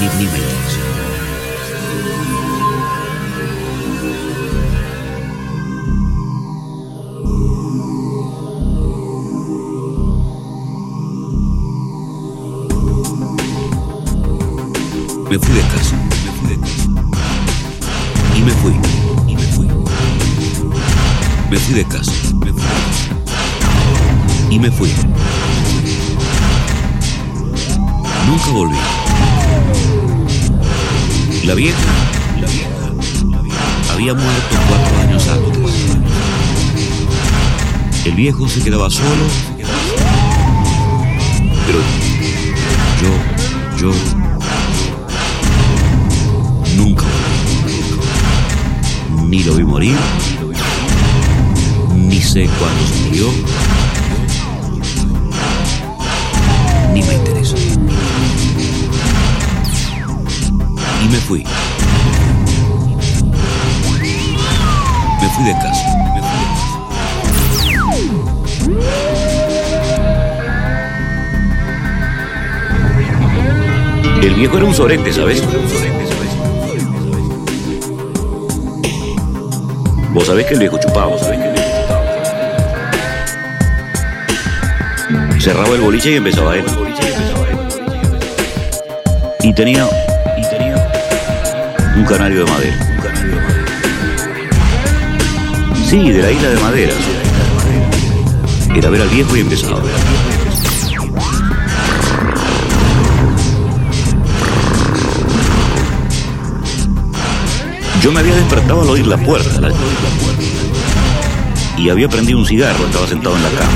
ni, ni me fui de casa, me fui de casa. Y me fui, y me fui. Me fui de casa, me fui. Y me fui. Nunca volví. La vieja, la vieja, había muerto cuatro años antes. El viejo se quedaba solo, pero yo, yo, nunca. Ni lo vi morir, ni sé cuándo se murió, ni me interesa. Me fui. Me fui de casa. Me fui de casa. El viejo era un sorete, ¿sabes? Vos sabés que el viejo chupaba, vos sabés que el viejo chupaba. Cerraba el boliche y empezaba él. Y tenía, y tenía un canario de madera. Sí, de la isla de madera. Era ver al viejo y empezaba. Yo me había despertado al oír la puerta. Y había prendido un cigarro, estaba sentado en la cama.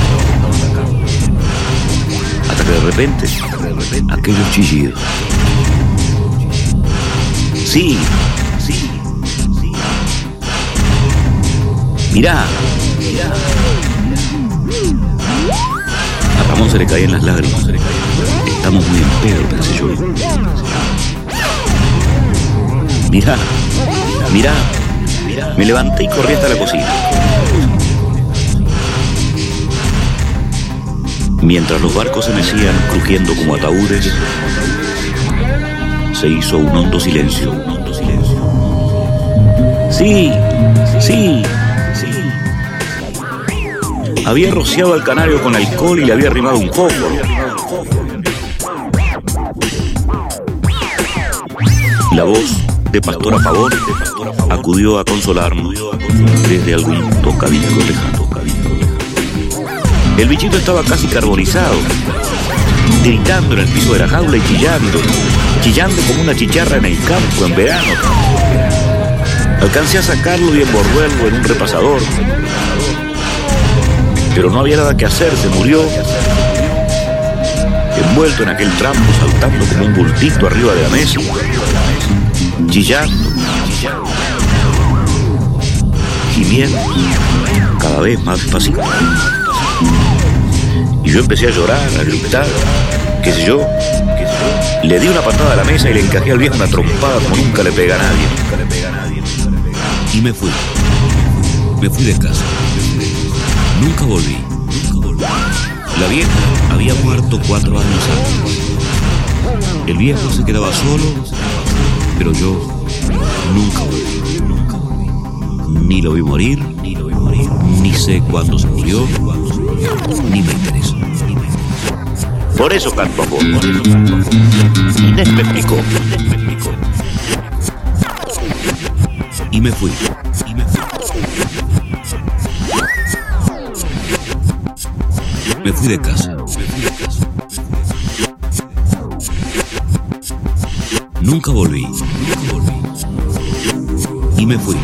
Hasta que de repente, aquellos chillidos. Sí, sí, sí. Mirá, mirá. A Ramón se le caían las lágrimas. Estamos muy en pedo, pensé yo. Mirá, mirá. Me levanté y corrí hasta la cocina. Mientras los barcos se mecían crujiendo como ataúdes, se hizo un hondo silencio. Sí, sí, sí. Había rociado al canario con alcohol y le había arrimado un fósforo. La voz de Pastora Pavón acudió a consolarnos desde algún tocadisco lejano. El bichito estaba casi carbonizado, gritando en el piso de la jaula y chillando, chillando como una chicharra en el campo en verano. Alcancé a sacarlo y envolverlo en un repasador, pero no había nada que hacer, se murió, envuelto en aquel trampo, saltando como un bultito arriba de la mesa, chillando, gimiendo, cada vez más despacito. Y yo empecé a llorar, a gritar, qué sé yo. Le di una patada a la mesa y le encajé al viejo una trompada como nunca le pega a nadie. Y me fui. Me fui de casa. Nunca volví. Nunca volví. La vieja había muerto cuatro años antes. El viejo se quedaba solo, pero yo nunca volví. Ni lo vi morir, ni lo vi morir, ni sé cuándo se murió, ni me interesa. Por eso canto a vos. Inés me explicó. Y me fui. Y me fui. Me fui de casa. Nunca volví. Nunca volví. Y me fui.